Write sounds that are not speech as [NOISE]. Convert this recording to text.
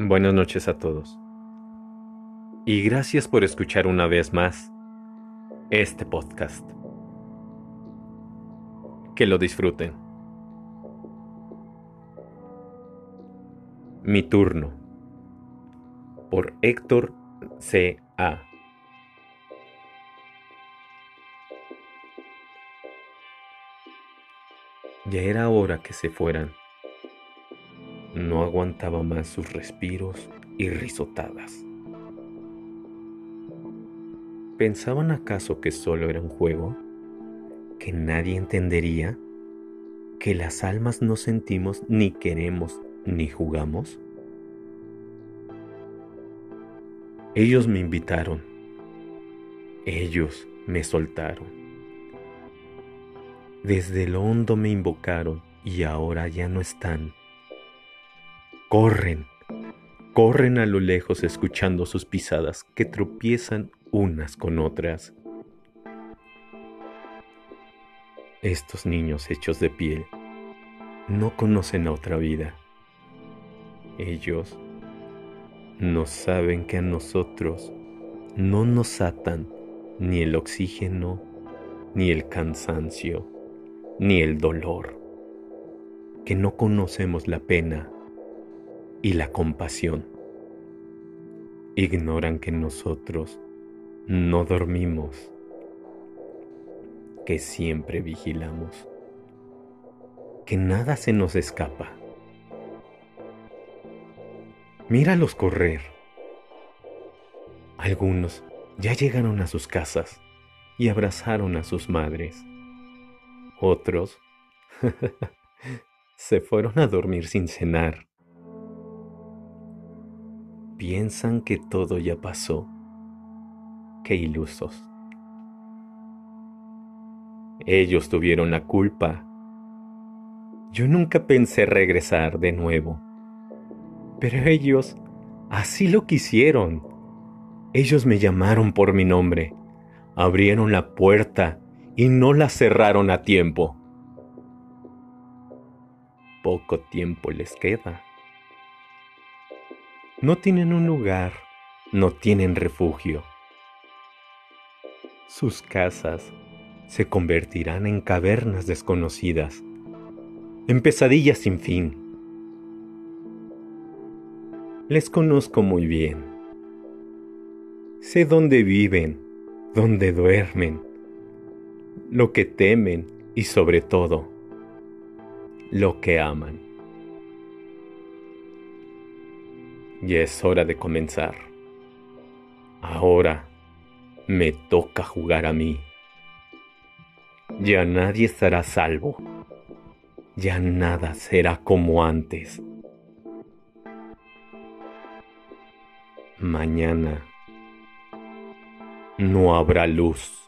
Buenas noches a todos. Y gracias por escuchar una vez más este podcast. Que lo disfruten. Mi turno. Por Héctor C. A. Ya era hora que se fueran. No aguantaba más sus respiros y risotadas. ¿Pensaban acaso que solo era un juego? ¿Que nadie entendería? ¿Que las almas no sentimos, ni queremos, ni jugamos? Ellos me invitaron. Ellos me soltaron. Desde lo hondo me invocaron y ahora ya no están Corren, corren a lo lejos escuchando sus pisadas que tropiezan unas con otras. Estos niños hechos de piel no conocen otra vida. Ellos no saben que a nosotros no nos atan ni el oxígeno, ni el cansancio, ni el dolor, que no conocemos la pena y la compasión. Ignoran que nosotros no dormimos, que siempre vigilamos, que nada se nos escapa. Míralos correr. Algunos ya llegaron a sus casas y abrazaron a sus madres. Otros [LAUGHS] se fueron a dormir sin cenar piensan que todo ya pasó. Qué ilusos. Ellos tuvieron la culpa. Yo nunca pensé regresar de nuevo. Pero ellos así lo quisieron. Ellos me llamaron por mi nombre, abrieron la puerta y no la cerraron a tiempo. Poco tiempo les queda. No tienen un lugar, no tienen refugio. Sus casas se convertirán en cavernas desconocidas, en pesadillas sin fin. Les conozco muy bien. Sé dónde viven, dónde duermen, lo que temen y sobre todo, lo que aman. Ya es hora de comenzar. Ahora me toca jugar a mí. Ya nadie estará salvo. Ya nada será como antes. Mañana no habrá luz.